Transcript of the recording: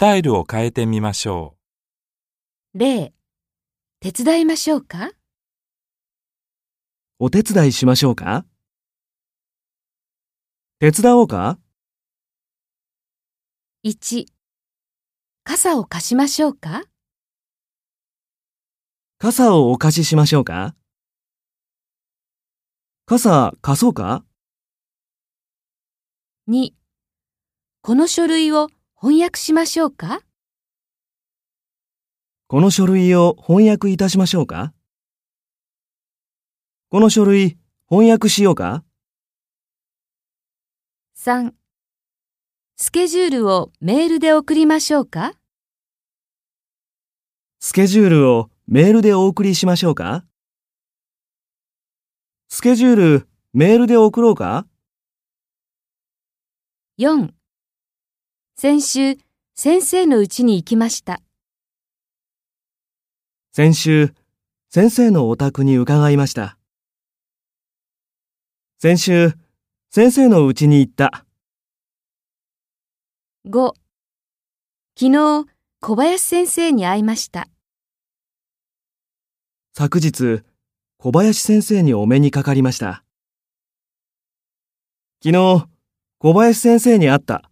タイルを変えてみましょ例、手伝いましょうか？お手伝いしましょうか？手伝おうか ?1、傘を貸しましょうか？傘をお貸ししましょうか？傘貸そうか ?2、この書類を翻訳しましょうか？この書類を翻訳いたしましょうか？この書類翻訳しようか ?3、スケジュールをメールで送りましょうか？スケジュールをメールでお送りしましょうか？スケジュールメールで送ろうか ?4、先週先生の家に行きました。先週、先生のお宅に伺いました。先週、先生の家に行った。5、昨日小林先生に会いました。昨日、小林先生にお目にかかりました。昨日、小林先生に会った。